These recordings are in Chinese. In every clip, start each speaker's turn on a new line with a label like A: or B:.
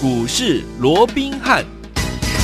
A: 股市罗宾汉。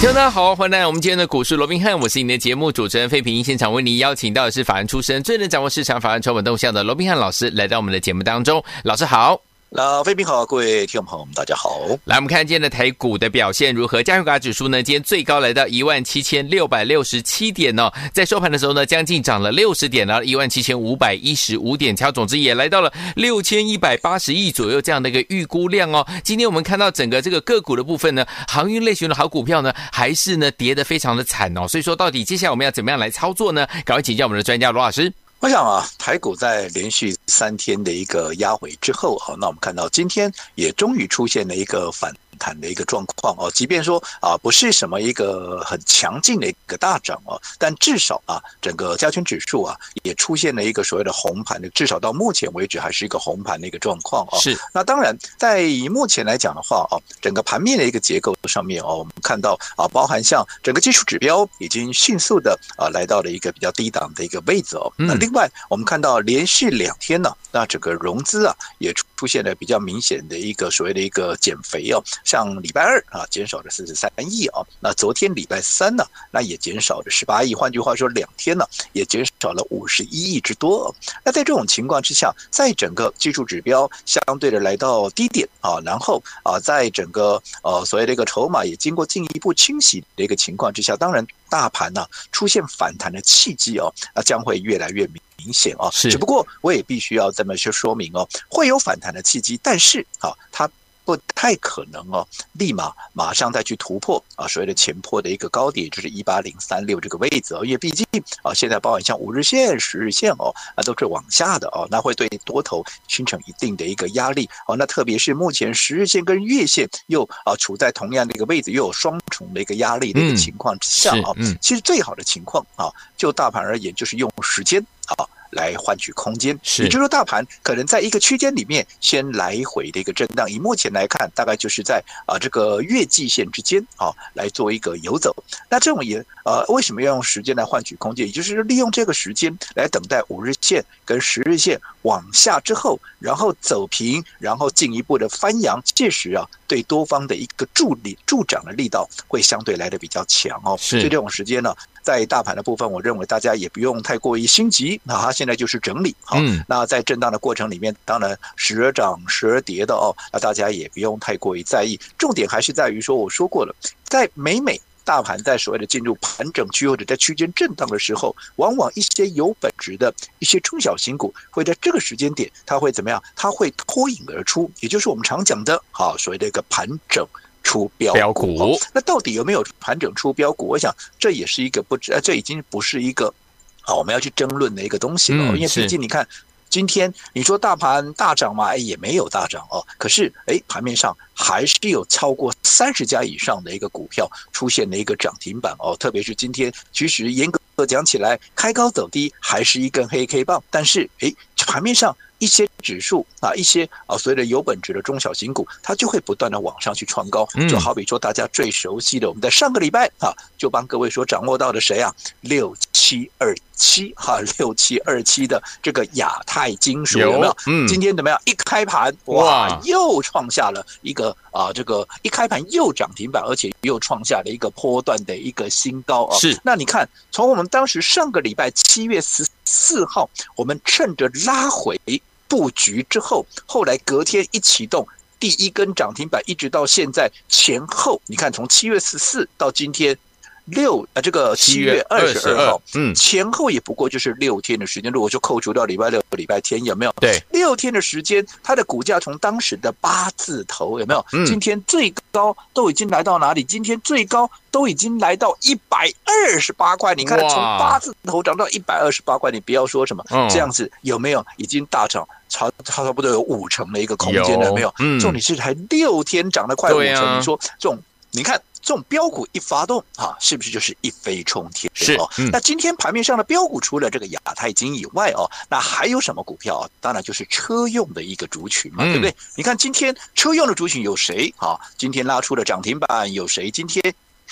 B: 大家好，欢迎来到我们今天的股市罗宾汉，我是你的节目主持人费平。现场为您邀请到的是法案出身、最能掌握市场法案成本动向的罗宾汉老师，来到我们的节目当中。老师好。
C: 老飞平好，各位听众朋友们，大家好。
B: 来，我们看今天的台股的表现如何？加权指数呢，今天最高来到一万七千六百六十七点哦，在收盘的时候呢，将近涨了六十点，然后一万七千五百一十五点，成交总之也来到了六千一百八十亿左右这样的一个预估量哦。今天我们看到整个这个个股的部分呢，航运类型的好股票呢，还是呢跌得非常的惨哦。所以说，到底接下来我们要怎么样来操作呢？赶快请教我们的专家罗老师。
C: 我想啊，台股在连续三天的一个压回之后，好，那我们看到今天也终于出现了一个反弹的一个状况哦，即便说啊不是什么一个很强劲的一个大涨哦，但至少啊整个加权指数啊也出现了一个所谓的红盘的，至少到目前为止还是一个红盘的一个状况哦。
B: 是。
C: 那当然，在以目前来讲的话哦，整个盘面的一个结构上面哦，我们看到啊，包含像整个技术指标已经迅速的啊来到了一个比较低档的一个位置哦。那另外我们看到连续两天呢，那整个融资啊也出出现了比较明显的一个所谓的一个减肥哦。像礼拜二啊，减少了四十三亿啊。那昨天礼拜三呢，那也减少了十八亿。换句话说，两天呢也减少了五十一亿之多。那在这种情况之下，在整个技术指标相对的来到低点啊，然后啊，在整个呃所谓的一个筹码也经过进一步清洗的一个情况之下，当然大盘呢出现反弹的契机哦，那将会越来越明明显哦。
B: 是。
C: 只不过我也必须要这么去说明哦，会有反弹的契机，但是啊，它。不太可能哦，立马马上再去突破啊，所谓的前破的一个高点，就是一八零三六这个位置哦，因为毕竟啊，现在包含像五日线、十日线哦，啊都是往下的哦，那会对多头形成一定的一个压力哦，那特别是目前十日线跟月线又啊处在同样的一个位置，又有双重的一个压力的一个情况之下啊，其实最好的情况啊，就大盘而言，就是用时间啊。来换取空间，也就是说，大盘可能在一个区间里面先来回的一个震荡。以目前来看，大概就是在啊这个月季线之间啊来做一个游走。那这种也呃为什么要用时间来换取空间？也就是利用这个时间来等待五日线跟十日线往下之后，然后走平，然后进一步的翻扬。届时啊，对多方的一个助力助长的力道会相对来的比较强哦。所以这种时间呢。在大盘的部分，我认为大家也不用太过于心急，那它现在就是整理好。那在震荡的过程里面，当然时而涨时而跌的哦，那大家也不用太过于在意。重点还是在于说，我说过了，在每每大盘在所谓的进入盘整区或者在区间震荡的时候，往往一些有本质的一些中小型股会在这个时间点，它会怎么样？它会脱颖而出，也就是我们常讲的，好所谓的一个盘整。出标股，那到底有没有盘整出标股？我想这也是一个不知，这已经不是一个啊我们要去争论的一个东西了。因为毕竟你看，今天你说大盘大涨嘛，哎也没有大涨哦。可是哎盘面上还是有超过三十家以上的一个股票出现了一个涨停板哦。特别是今天，其实严格讲起来，开高走低还是一根黑 K 棒，但是哎盘面上。一些指数啊，一些啊所谓的有本质的中小型股，它就会不断的往上去创高。就好比说大家最熟悉的，我们在上个礼拜啊，就帮各位所掌握到的谁啊？六七二七哈，六七二七的这个亚太金属有没有？嗯，今天怎么样？一开盘哇，又创下了一个啊这个一开盘又涨停板，而且又创下了一个波段的一个新高啊。是，那你看，从我们当时上个礼拜七月十四号，我们趁着拉回。布局之后，后来隔天一启动，第一根涨停板，一直到现在前后，你看从七月十四到今天。六啊，这个七月二十二号，嗯，前后也不过就是六天的时间。如果就扣除掉礼拜六、礼拜天，有没有？对，六天的时间，它的股价从当时的八字头，有没有？嗯，今天最高都已经来到哪里？今天最高都已经来到一百二十八块。你看，从八字头涨到一百二十八块，你不要说什么这样子，有没有？已经大涨，差差不多有五成的一个空间了，有没有？嗯，重点是才六天涨了快五成，你说这种，你看。这种标股一发动啊，是不是就是一飞冲天？是哦。那今天盘面上的标股，除了这个亚太金以外哦，那还有什么股票？啊当然就是车用的一个族群嘛，对不对？你看今天车用的族群有谁啊？今天拉出了涨停板有谁？今天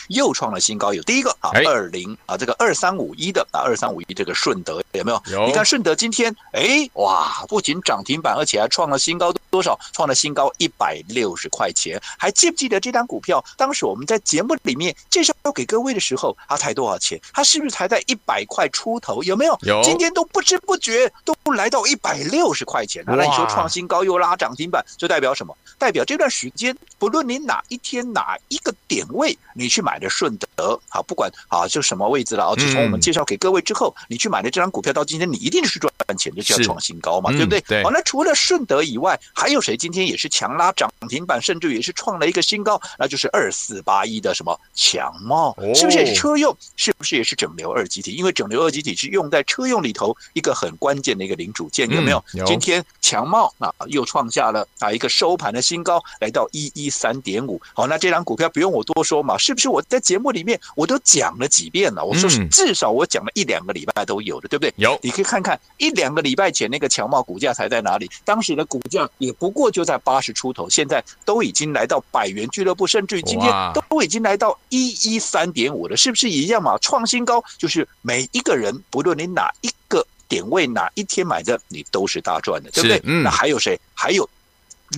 C: 又创了新高，有第一个啊，二零啊，这个二三五一的啊，二三五一这个顺德有没有？
B: 有。
C: 你看顺德今天，哎，哇，不仅涨停板，而且还创了新高，多少？创了新高一百六十块钱。还记不记得这张股票？当时我们在节目里面介绍给各位的时候，它才多少钱？它是不是才在一百块出头？有没有？
B: 有。
C: 今天都不知不觉都来到一百六十块钱了。那你说创新高又拉涨停板，就代表什么？代表这段时间，不论你哪一天哪一个点位，你去买的顺德，好，不管啊，就什么位置了啊，自从我们介绍给各位之后，你去买的这张股票到今天，你一定是赚钱，就要创新高嘛，对不对？
B: 对。
C: 好，那除了顺德以外，还有谁今天也是强拉涨停板，甚至也是创了一个新高？那就是二四八一的什么强茂，是不是也是车用？是不是也是整流二极体？因为整流二极体是用在车用里头一个很关键的一个零组件，有没有？今天强茂啊又创下了啊一个收盘的新高，来到一一三点五。好，那这张股票不用我多说嘛，是不是我在节目里面我都讲了几遍了？我说是至少我讲了一两个礼拜都有的，对不对？
B: 有，
C: 你可以看看一两个礼拜前那个强茂股价才在哪里？当时的股价也不过就在八十出头，现在都已经来到百元俱乐部，甚至于今天都已经来到一一三点五了，是不是一样嘛？创新高就是每一个人，不论你哪一个点位哪一天买的，你都是大赚的，对不对？嗯，那还有谁？还有。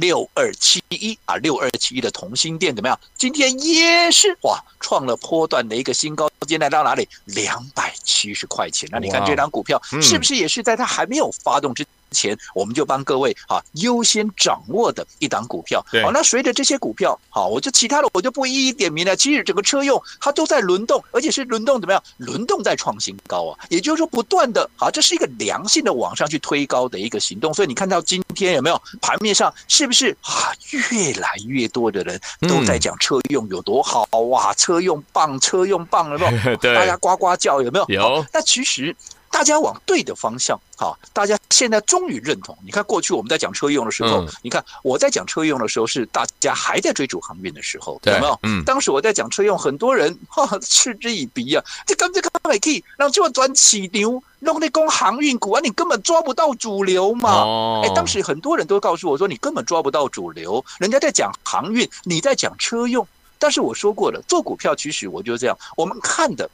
C: 六二七一啊，六二七一的同心店怎么样？今天也是哇，创了波段的一个新高，今天来到哪里？两百七十块钱。那你看这张股票是不是也是在它还没有发动之前，我们就帮各位啊优先掌握的一档股票？好，那随着这些股票，好，我就其他的我就不一一点名了。其实整个车用它都在轮动，而且是轮动怎么样？轮动在创新高啊，也就是说不断的，啊，这是一个良性的往上去推高的一个行动。所以你看到今天有没有盘面上是？不是啊？越来越多的人都在讲车用有多好哇！车用棒，车用棒了，有没有？大家呱呱叫有没有？
B: 有。
C: 那其实大家往对的方向，好，大家现在终于认同。你看过去我们在讲车用的时候，你看我在讲车用的时候，是大家还在追逐航运的时候，有没有？嗯。当时我在讲车用，很多人哈嗤之以鼻啊，这根本就可以让这么转起牛。弄那工航运股啊，你根本抓不到主流嘛！哎，当时很多人都告诉我说，你根本抓不到主流，人家在讲航运，你在讲车用。但是我说过了，做股票其实我就这样，我们看的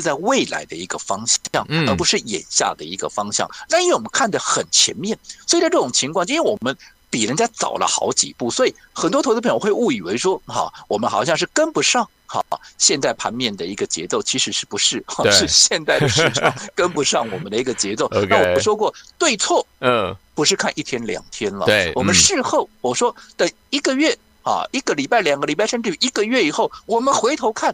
C: 是在未来的一个方向，而不是眼下的一个方向。那因为我们看得很前面，所以在这种情况，因为我们比人家早了好几步，所以很多投资朋友会误以为说，哈，我们好像是跟不上。好，现在盘面的一个节奏其实是不是？是现在的市场跟不上我们的一个节奏。那我们说过，对错，嗯，不是看一天两天了。对，我们事后我说等一个月啊，一个礼拜、两个礼拜，甚至于一个月以后，我们回头看，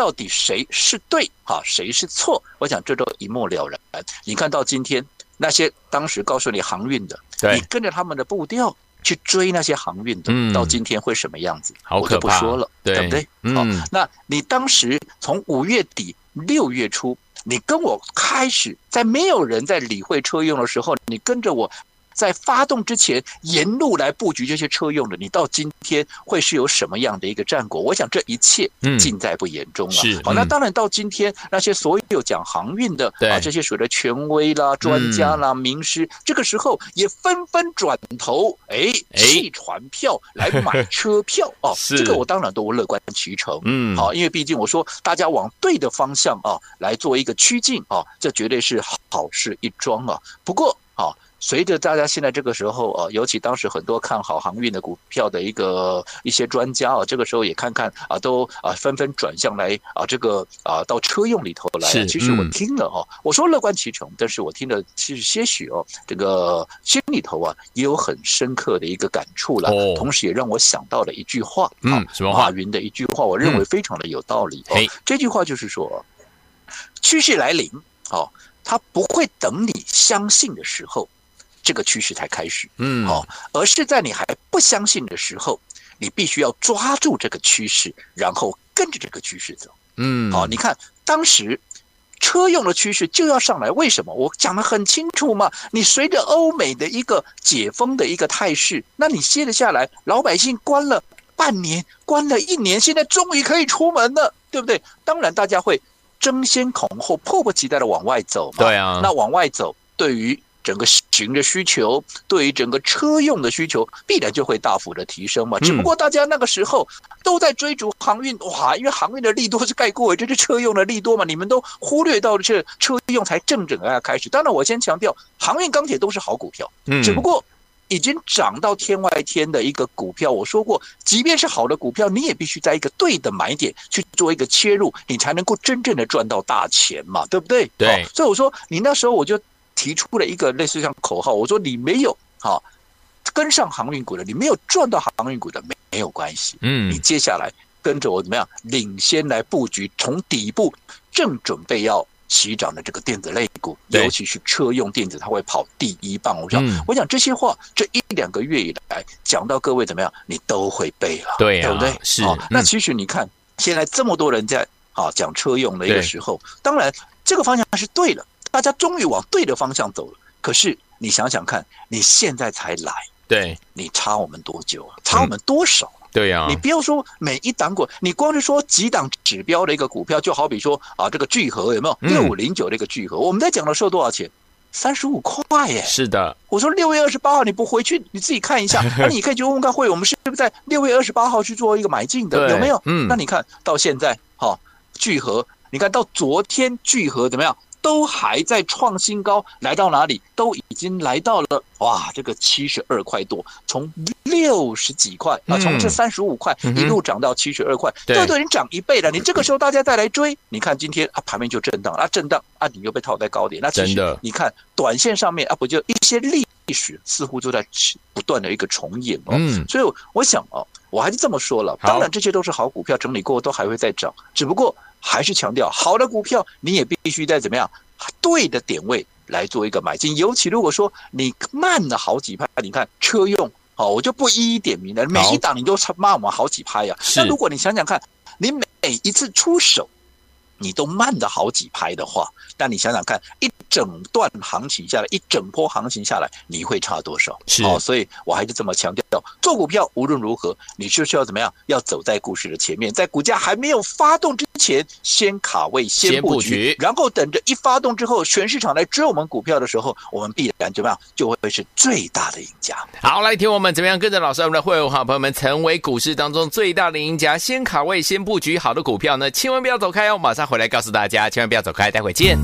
C: 到底谁是对啊，谁是错？我想这都一目了然。你看到今天那些当时告诉你航运的，你跟着他们的步调。去追那些航运的，到今天会什么样子？我就不说了，对不对？好，那你当时从五月底六月初，你跟我开始在没有人在理会车用的时候，你跟着我。在发动之前，沿路来布局这些车用的，你到今天会是有什么样的一个战果？我想这一切尽在不言中了。嗯、是，好，那当然到今天那些所有讲航运的啊，这些所谓的权威啦、专家啦、名师，嗯、这个时候也纷纷转头哎弃船票来买车票 哦。是，这个我当然都乐观其成。嗯，好，因为毕竟我说大家往对的方向啊来做一个趋近啊，这绝对是好事一桩啊。不过啊。随着大家现在这个时候啊，尤其当时很多看好航运的股票的一个一些专家啊，这个时候也看看啊，都啊纷纷转向来啊，这个啊到车用里头来。其实我听了哦，我说乐观其成，但是我听了其实些许哦，这个心里头啊也有很深刻的一个感触了，同时也让我想到了一句话，嗯，什么话？马云的一句话，我认为非常的有道理。哎，这句话就是说，趋势来临哦，它不会等你相信的时候。这个趋势才开始，嗯，好，而是在你还不相信的时候，你必须要抓住这个趋势，然后跟着这个趋势走，嗯，好，你看当时车用的趋势就要上来，为什么？我讲的很清楚嘛，你随着欧美的一个解封的一个态势，那你歇了下来，老百姓关了半年，关了一年，现在终于可以出门了，对不对？当然大家会争先恐后、迫不及待的往外走嘛，对啊，那往外走对于。整个行的需求，对于整个车用的需求，必然就会大幅的提升嘛。只不过大家那个时候都在追逐航运，哇，因为航运的利多是盖过，这是车用的利多嘛，你们都忽略到了这车用才正整个要开始。当然，我先强调，航运钢铁都是好股票，只不过。已经涨到天外天的一个股票，我说过，即便是好的股票，你也必须在一个对的买点去做一个切入，你才能够真正的赚到大钱嘛，对不对？
B: 对。
C: 所以我说，你那时候我就提出了一个类似像口号，我说你没有好跟上航运股的，你没有赚到航运股的，没没有关系。嗯，你接下来跟着我怎么样，领先来布局，从底部正准备要。起涨的这个电子类股，尤其是车用电子，它会跑第一棒。我想，我想这些话，这一两个月以来讲到各位怎么样，你都会背了，对，对不对？
B: 是。
C: 那其实你看，现在这么多人在啊讲车用的一个时候，当然这个方向是对的，大家终于往对的方向走了。可是你想想看，你现在才来，
B: 对，
C: 你差我们多久啊？差我们多少？
B: 对呀，
C: 你不要说每一档股，你光是说几档指标的一个股票，就好比说啊，这个聚合有没有六五零九这个聚合？我们在讲的时候多少钱？三十五块耶！
B: 是的，
C: 我说六月二十八号你不回去，你自己看一下，那你可以去问问看会，我们是不是在六月二十八号去做一个买进的？有没有？嗯，那你看到现在，哈，聚合，你看到昨天聚合怎么样？都还在创新高，来到哪里？都已经来到了哇，这个七十二块多，从六十几块啊，从这三十五块一路涨到七十二块，这都已经涨一倍了。你这个时候大家再来追，你看今天啊盘面就震荡啊，震荡啊，你又被套在高点，那其实你看短线上面啊，不就一些历史似乎就在不断的一个重演哦。所以我想哦，我还是这么说了，当然这些都是好股票，整理过后都还会再涨，只不过。还是强调，好的股票你也必须在怎么样对的点位来做一个买进。尤其如果说你慢了好几拍，你看车用，哦，我就不一一点名了，每一档你都慢我们好几拍呀。那如果你想想看，你每一次出手，你都慢了好几拍的话，那你想想看，一整段行情下来，一整波行情下来，你会差多少？是哦，所以我还是这么强调，做股票无论如何，你就是要怎么样？要走在故事的前面，在股价还没有发动之前，先卡位，先布局，然后等着一发动之后，全市场来追我们股票的时候，我们必然怎么样？就会是最大的赢家。
B: 好，来听我们怎么样跟着老师，我们的会员好朋友们成为股市当中最大的赢家，先卡位，先布局好的股票呢，千万不要走开哦，马上。回来告诉大家，千万不要走开，待会见。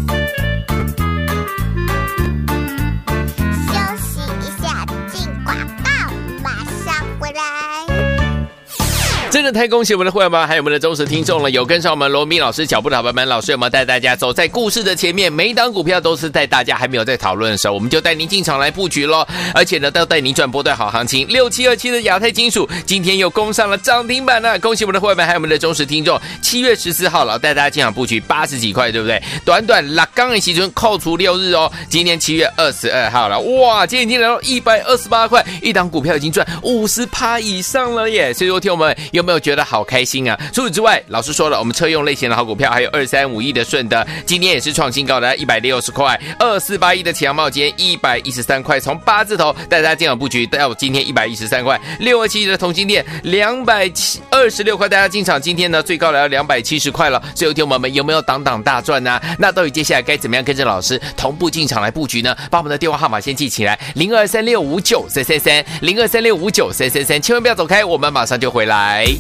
B: 真的太恭喜我们的会员们，还有我们的忠实听众了！有跟上我们罗宾老师脚步的好朋友们，老师有没有带大家走在故事的前面？每一档股票都是在大家还没有在讨论的时候，我们就带您进场来布局喽！而且呢，都带您赚波段好行情。六七二七的亚太金属今天又攻上了涨停板了，恭喜我们的会员们，还有我们的忠实听众！七月十四号老带大家进场布局八十几块，对不对？短短拉刚一期中扣除六日哦，今天七月二十二号了，哇，今天已经来到一百二十八块，一档股票已经赚五十趴以上了耶！所以说，听我们。有没有觉得好开心啊？除此之外，老师说了，我们车用类型的好股票还有二三五亿的顺德，今天也是创新高的一百六十块；二四八亿的强茂，今天一百一十三块，从八字头带大家进场布局，到今天一百一十三块；六二七亿的同心电两百七二十六块，大家进场，今天呢最高来到两百七十块了。所以，听我们有没有挡挡大赚呢、那到底接下来该怎么样跟着老师同步进场来布局呢？把我们的电话号码先记起来：零二三六五九三三三，零二三六五九三三三，千万不要走开，我们马上就回来。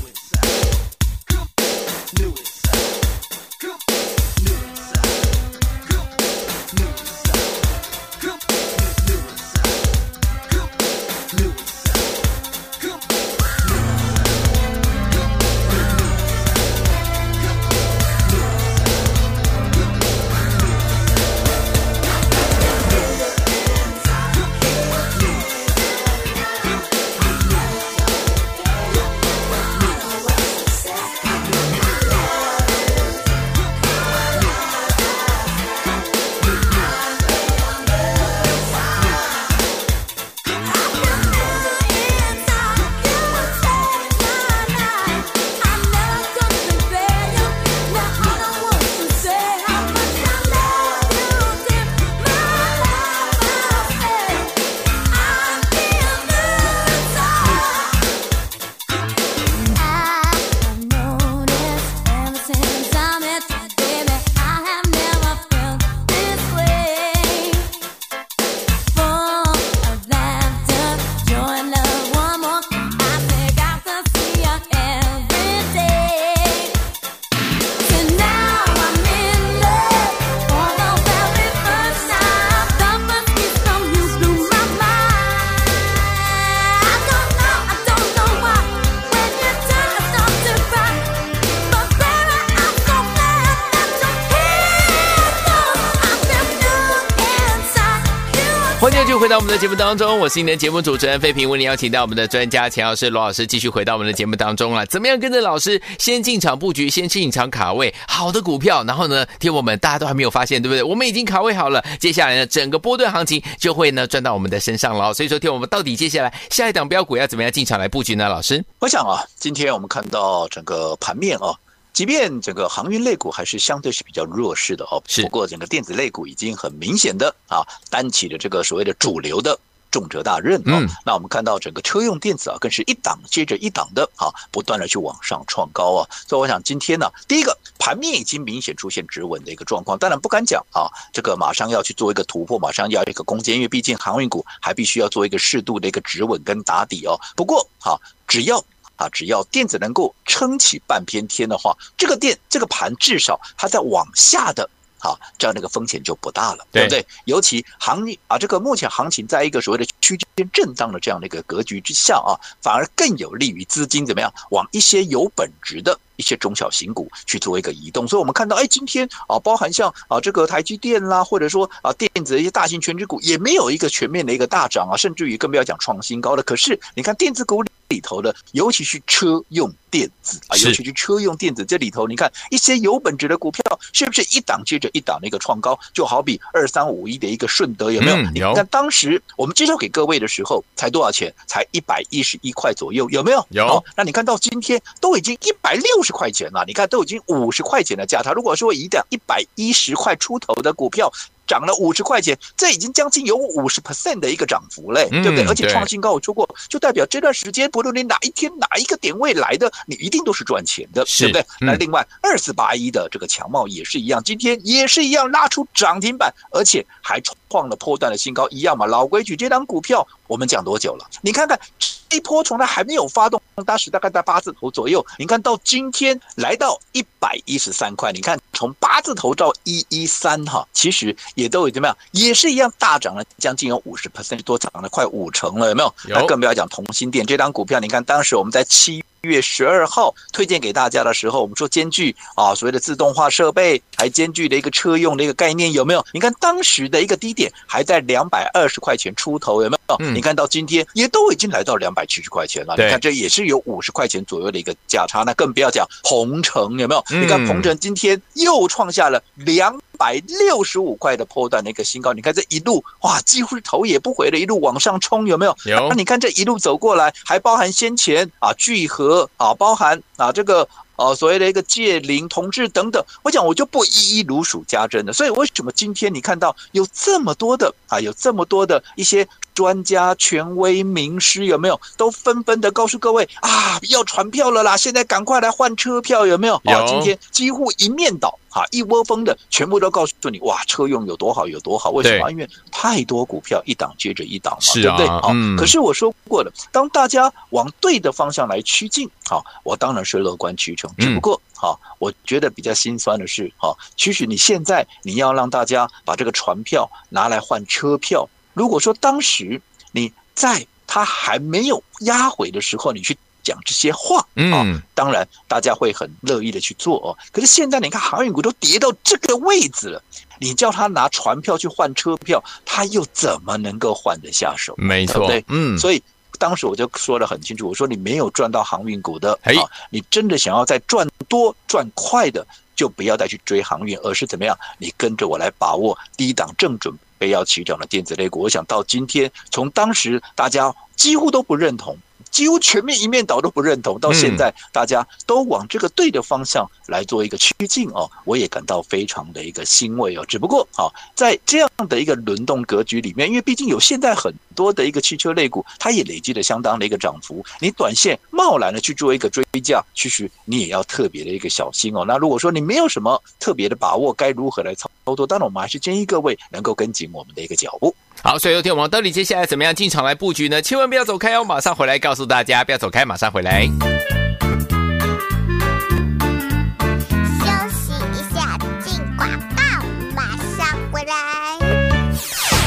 B: 们的节目当中，我是你的节目主持人费平，为你邀请到我们的专家钱老师罗老师，继续回到我们的节目当中了。怎么样跟着老师先进场布局，先进场卡位好的股票？然后呢，听我们大家都还没有发现，对不对？我们已经卡位好了，接下来呢，整个波段行情就会呢赚到我们的身上了。所以说，听我们到底接下来下一档标股要怎么样进场来布局呢？老师，
C: 我想啊，今天我们看到整个盘面啊。即便整个航运类股还是相对是比较弱势的哦，是不过整个电子类股已经很明显的啊担起了这个所谓的主流的重责大任啊。那我们看到整个车用电子啊，更是一档接着一档的啊，不断的去往上创高啊。所以我想今天呢，第一个盘面已经明显出现止稳的一个状况，当然不敢讲啊，这个马上要去做一个突破，马上要一个攻坚，因为毕竟航运股还必须要做一个适度的一个止稳跟打底哦。不过啊，只要啊，只要电子能够撑起半边天的话，这个电这个盘至少它在往下的，啊，这样的一个风险就不大了，对不对？尤其行啊，这个目前行情在一个所谓的区间震荡的这样的一个格局之下啊，反而更有利于资金怎么样往一些有本质的。一些中小型股去做一个移动，所以我们看到，哎，今天啊，包含像啊这个台积电啦，或者说啊电子的一些大型权值股，也没有一个全面的一个大涨啊，甚至于更不要讲创新高的。可是你看电子股里头的，尤其是车用电子啊，尤其是车用电子这里头，你看一些有本质的股票，是不是一档接着一档的一个创高？就好比二三五一的一个顺德，有没有？你看当时我们介绍给各位的时候，才多少钱？才一百一十一块左右，有没有？
B: 有。
C: 那你看到今天都已经一百六十块钱了，你看都已经五十块钱的价差。如果说一档一百一十块出头的股票涨了五十块钱，这已经将近有五十 percent 的一个涨幅嘞，对不对？而且创新高，我说过，就代表这段时间不论你哪一天哪一个点位来的，你一定都是赚钱的，对不对？那另外二四八一的这个强茂也是一样，今天也是一样拉出涨停板，而且还创了破断的新高，一样嘛。老规矩，这档股票我们讲多久了？你看看这。一波从来还没有发动，当时大概在八字头左右。你看到今天来到一百一十三块，你看从八字头到一一三哈，其实也都有怎么样，也是一样大涨了将近有五十 percent 多，涨了快五成了，有没有？那更不要讲同心店这张股票，你看当时我们在七月十二号推荐给大家的时候，我们说兼具啊所谓的自动化设备，还兼具的一个车用的一个概念，有没有？你看当时的一个低点还在两百二十块钱出头，有没有？你看到今天也都已经来到两百七十块钱了，你看这也是有五十块钱左右的一个价差，那更不要讲鹏程有没有？你看鹏程今天又创下了两百六十五块的破段的一个新高，你看这一路哇，几乎是头也不回的一路往上冲，有没有？有。那你看这一路走过来，还包含先前啊聚合啊，包含啊这个。哦，所谓的一个界灵、同志等等，我讲我就不一一如数家珍了。所以为什么今天你看到有这么多的啊，有这么多的一些专家、权威、名师，有没有都纷纷的告诉各位啊，要传票了啦，现在赶快来换车票，有没有？啊。今天几乎一面倒。啊，一窝蜂的全部都告诉你，哇，车用有多好，有多好？为什么？因为太多股票一档接着一档嘛，啊、对不对？好、嗯，可是我说过了，当大家往对的方向来趋近，好，我当然是乐观其成。只不过，好，我觉得比较心酸的是，哈，其实你现在你要让大家把这个船票拿来换车票，如果说当时你在它还没有压回的时候，你去。讲这些话，嗯，当然大家会很乐意的去做哦。可是现在你看航运股都跌到这个位置了，你叫他拿船票去换车票，他又怎么能够换得下手？
B: 没错，对对？嗯，
C: 所以当时我就说的很清楚，我说你没有赚到航运股的，哎，你真的想要再赚多赚快的，就不要再去追航运，而是怎么样？你跟着我来把握低档正准备要起涨的电子类股。我想到今天，从当时大家几乎都不认同。几乎全面一面倒都不认同，到现在大家都往这个对的方向来做一个趋近哦，我也感到非常的一个欣慰哦。只不过啊，在这样的一个轮动格局里面，因为毕竟有现在很多的一个汽车类股，它也累积了相当的一个涨幅，你短线贸然的去做一个追价，其实你也要特别的一个小心哦。那如果说你没有什么特别的把握，该如何来操作？当然，我们还是建议各位能够跟紧我们的一个脚步。
B: 好，所以有天我们到底接下来怎么样进场来布局呢？千万不要走开哦，马上回来告诉大家，不要走开，马上回
D: 来。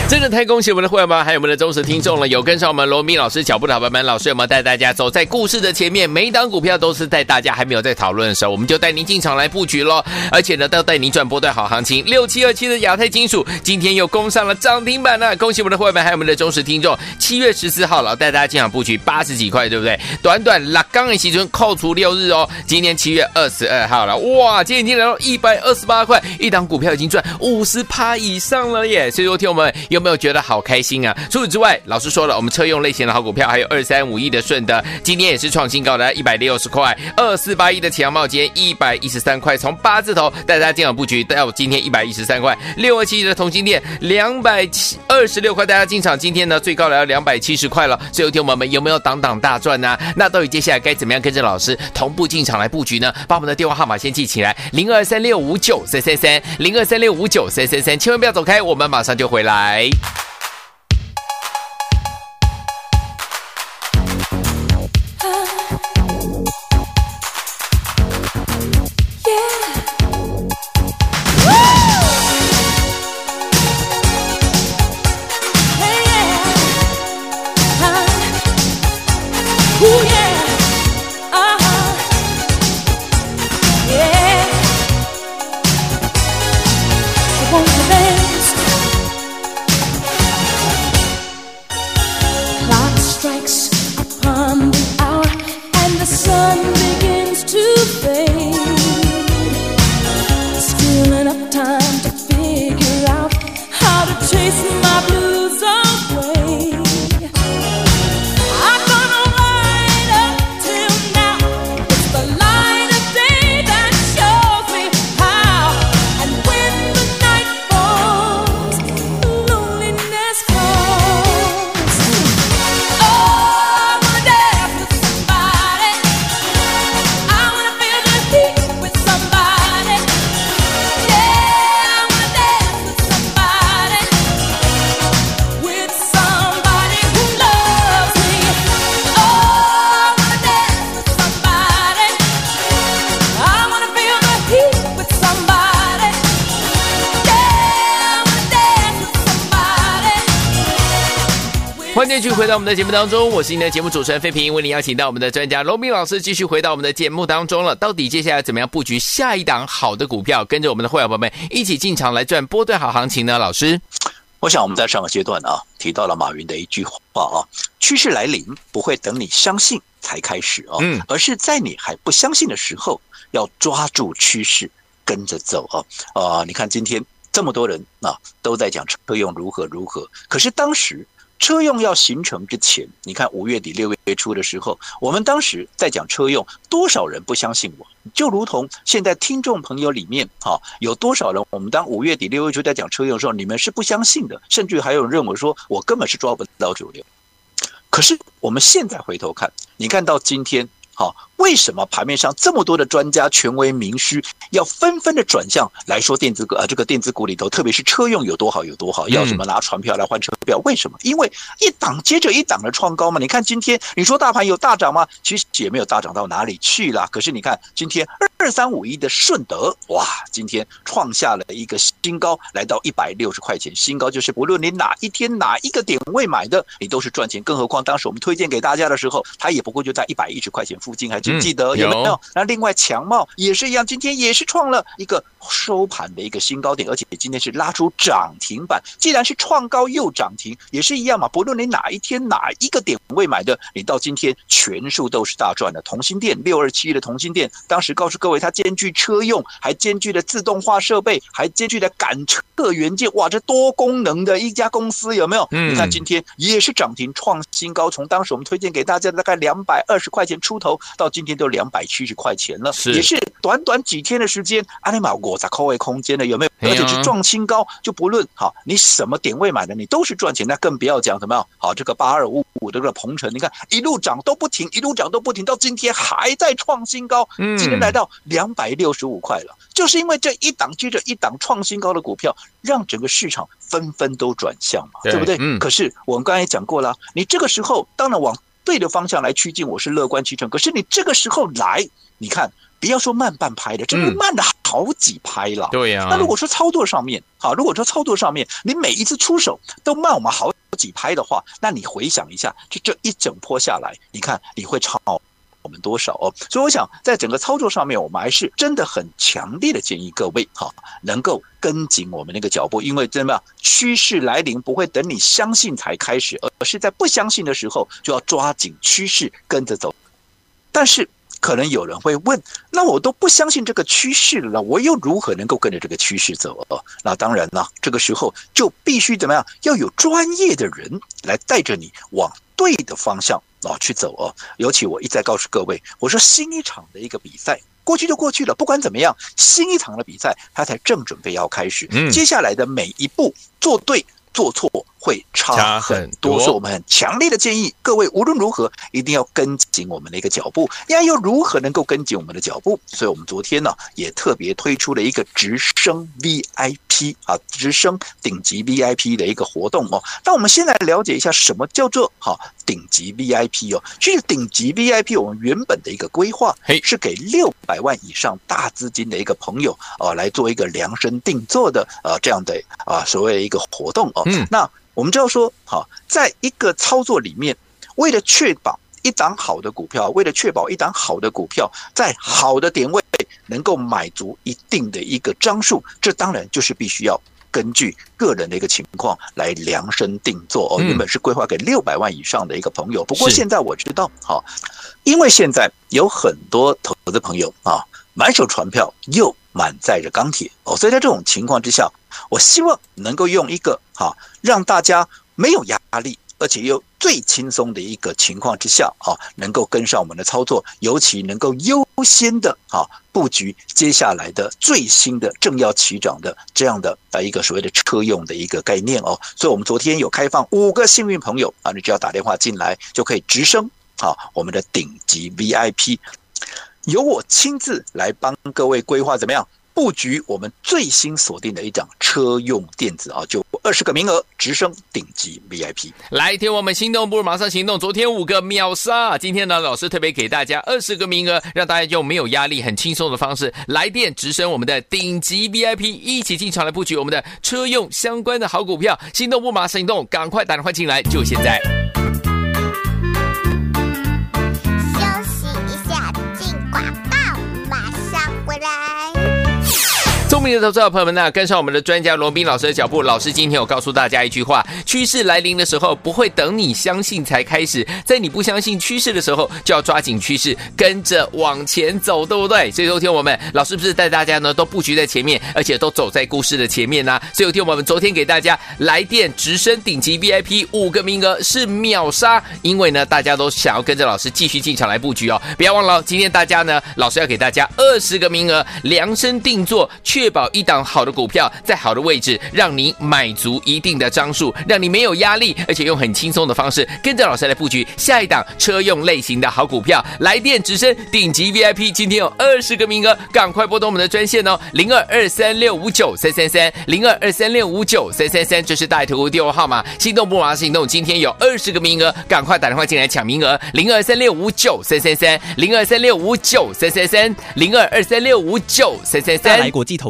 B: 真的太恭喜我们的会员们，还有我们的忠实听众了！有跟上我们罗宾老师脚步的伙伴们，老师有没有带大家走在故事的前面？每一档股票都是在大家还没有在讨论的时候，我们就带您进场来布局喽！而且呢，都带您赚波段好行情。六七二七的亚太金属今天又攻上了涨停板了，恭喜我们的会员们，还有我们的忠实听众。七月十四号了，带大家进场布局八十几块，对不对？短短拉刚的时间扣除六日哦，今天七月二十二号了，哇，今天已经来到一百二十八块，一档股票已经赚五十趴以上了耶！所以说，听我们有有没有觉得好开心啊？除此之外，老师说了，我们车用类型的好股票还有二三五亿的顺德，今天也是创新高的一百六十块；二四八亿的强茂，今天一百一十三块，从八字头带大家进场布局到今天一百一十三块；六二七亿的同欣电两百七二十六块，大家进场，今天呢最高来到两百七十块了。最后，听我们有没有挡挡大赚呢？那到底接下来该怎么样跟着老师同步进场来布局呢？把我们的电话号码先记起来：零二三六五九三三三，零二三六五九三三三，千万不要走开，我们马上就回来。欢迎继续回到我们的节目当中，我是您的节目主持人费平，为您邀请到我们的专家罗斌老师继续回到我们的节目当中了。到底接下来怎么样布局下一档好的股票，跟着我们的会员朋友们一起进场来赚波段好行情呢？老师，
C: 我想我们在上个阶段啊提到了马云的一句话啊，趋势来临不会等你相信才开始啊，嗯，而是在你还不相信的时候要抓住趋势跟着走啊啊！你看今天这么多人啊都在讲车用如何如何，可是当时。车用要形成之前，你看五月底六月初的时候，我们当时在讲车用，多少人不相信我？就如同现在听众朋友里面，哈，有多少人？我们当五月底六月初在讲车用的时候，你们是不相信的，甚至还有人认为说我根本是抓不到主流。可是我们现在回头看，你看到今天。哈，为什么盘面上这么多的专家、权威、名师要纷纷的转向来说电子股啊？这个电子股里头，特别是车用有多好有多好，要什么拿船票来换车票？为什么？因为一档接着一档的创高嘛。你看今天，你说大盘有大涨吗？其实也没有大涨到哪里去啦。可是你看今天二三五一的顺德，哇，今天创下了一个新高，来到一百六十块钱，新高就是不论你哪一天哪一个点位买的，你都是赚钱。更何况当时我们推荐给大家的时候，它也不过就在一百一十块钱附近，还记不记得有没有？那另外强茂也是一样，今天也是创了一个收盘的一个新高点，而且今天是拉出涨停板。既然是创高又涨停，也是一样嘛。不论你哪一天哪一个点位买的，你到今天全数都是大赚的。同心电六二七一的同心电，当时告诉各位，它兼具车用，还兼具了自动化设备，还兼具了感测元件。哇，这多功能的一家公司有没有？你看今天也是涨停创新高，从当时我们推荐给大家大概两百二十块钱出头到。今天都两百七十块钱了，是也是短短几天的时间，阿尼玛我在扣位空间的，有没有？而且是创新高，就不论好你什么点位买的，你都是赚钱。那更不要讲怎么样？好，这个八二五五的这个鹏程，你看一路涨都不停，一路涨都不停，到今天还在创新高，今天来到两百六十五块了。就是因为这一档接着一档创新高的股票，让整个市场纷纷都转向嘛，对不对？可是我们刚才也讲过了，你这个时候当然往。对的方向来趋近，我是乐观其成。可是你这个时候来，你看不要说慢半拍的，这都慢了好几拍了。
B: 对呀。
C: 那如果说操作上面，好，如果说操作上面你每一次出手都慢我们好几拍的话，那你回想一下，就这一整波下来，你看你会超我们多少哦？所以我想，在整个操作上面，我们还是真的很强烈的建议各位哈，能够跟紧我们那个脚步，因为真的趋势来临不会等你相信才开始，而是在不相信的时候就要抓紧趋势跟着走。但是可能有人会问，那我都不相信这个趋势了，我又如何能够跟着这个趋势走哦？那当然了，这个时候就必须怎么样？要有专业的人来带着你往对的方向。啊，去走哦！尤其我一再告诉各位，我说新一场的一个比赛过去就过去了，不管怎么样，新一场的比赛它才正准备要开始。接下来的每一步做对做错会差很多，所以我们很强烈的建议各位无论如何一定要跟紧我们的一个脚步。那又如何能够跟紧我们的脚步？所以我们昨天呢也特别推出了一个直升 VIP 啊，直升顶级 VIP 的一个活动哦。那我们先来了解一下什么叫做好。顶级 VIP 哦，其实顶级 VIP，我们原本的一个规划是给六百万以上大资金的一个朋友啊来做一个量身定做的啊这样的啊所谓的一个活动哦。嗯，那我们就要说，好，在一个操作里面，为了确保一档好的股票，为了确保一档好的股票在好的点位能够买足一定的一个张数，这当然就是必须要。根据个人的一个情况来量身定做哦，原本是规划给六百万以上的一个朋友，不过现在我知道，好，因为现在有很多投资朋友啊，满手船票又满载着钢铁哦，所以在这种情况之下，我希望能够用一个哈，让大家没有压力。而且又最轻松的一个情况之下啊，能够跟上我们的操作，尤其能够优先的啊布局接下来的最新的正要起涨的这样的啊一个所谓的车用的一个概念哦。所以，我们昨天有开放五个幸运朋友啊，你只要打电话进来就可以直升啊我们的顶级 VIP，由我亲自来帮各位规划怎么样？布局我们最新锁定的一档车用电子啊，就二十个名额直升顶级 VIP。
B: 来听我们心动不如马上行动。昨天五个秒杀，今天呢老师特别给大家二十个名额，让大家用没有压力、很轻松的方式来电直升我们的顶级 VIP，一起进场来布局我们的车用相关的好股票。心动不马上行动，赶快打电话进来，就现在。聪明的投资者朋友们呢，跟上我们的专家罗宾老师的脚步。老师今天有告诉大家一句话：趋势来临的时候，不会等你相信才开始，在你不相信趋势的时候，就要抓紧趋势，跟着往前走，对不对？所以，昨天我们老师不是带大家呢，都布局在前面，而且都走在故事的前面呢、所以，有天我们昨天给大家来电直升顶级 VIP 五个名额是秒杀，因为呢，大家都想要跟着老师继续进场来布局哦。不要忘了，今天大家呢，老师要给大家二十个名额，量身定做，确。保一档好的股票在好的位置，让你买足一定的张数，让你没有压力，而且用很轻松的方式跟着老师来布局下一档车用类型的好股票。来电直升顶级 VIP，今天有二十个名额，赶快拨通我们的专线哦，零二二三六五九三三三，零二二三六五九三三三，这是大图电话号码。心动不马上行动，今天有二十个名额，赶快打电话进来抢名额，零二三六五九三三三，零二三六五九三三三，零二二三六五九三三三。
D: 来国际投。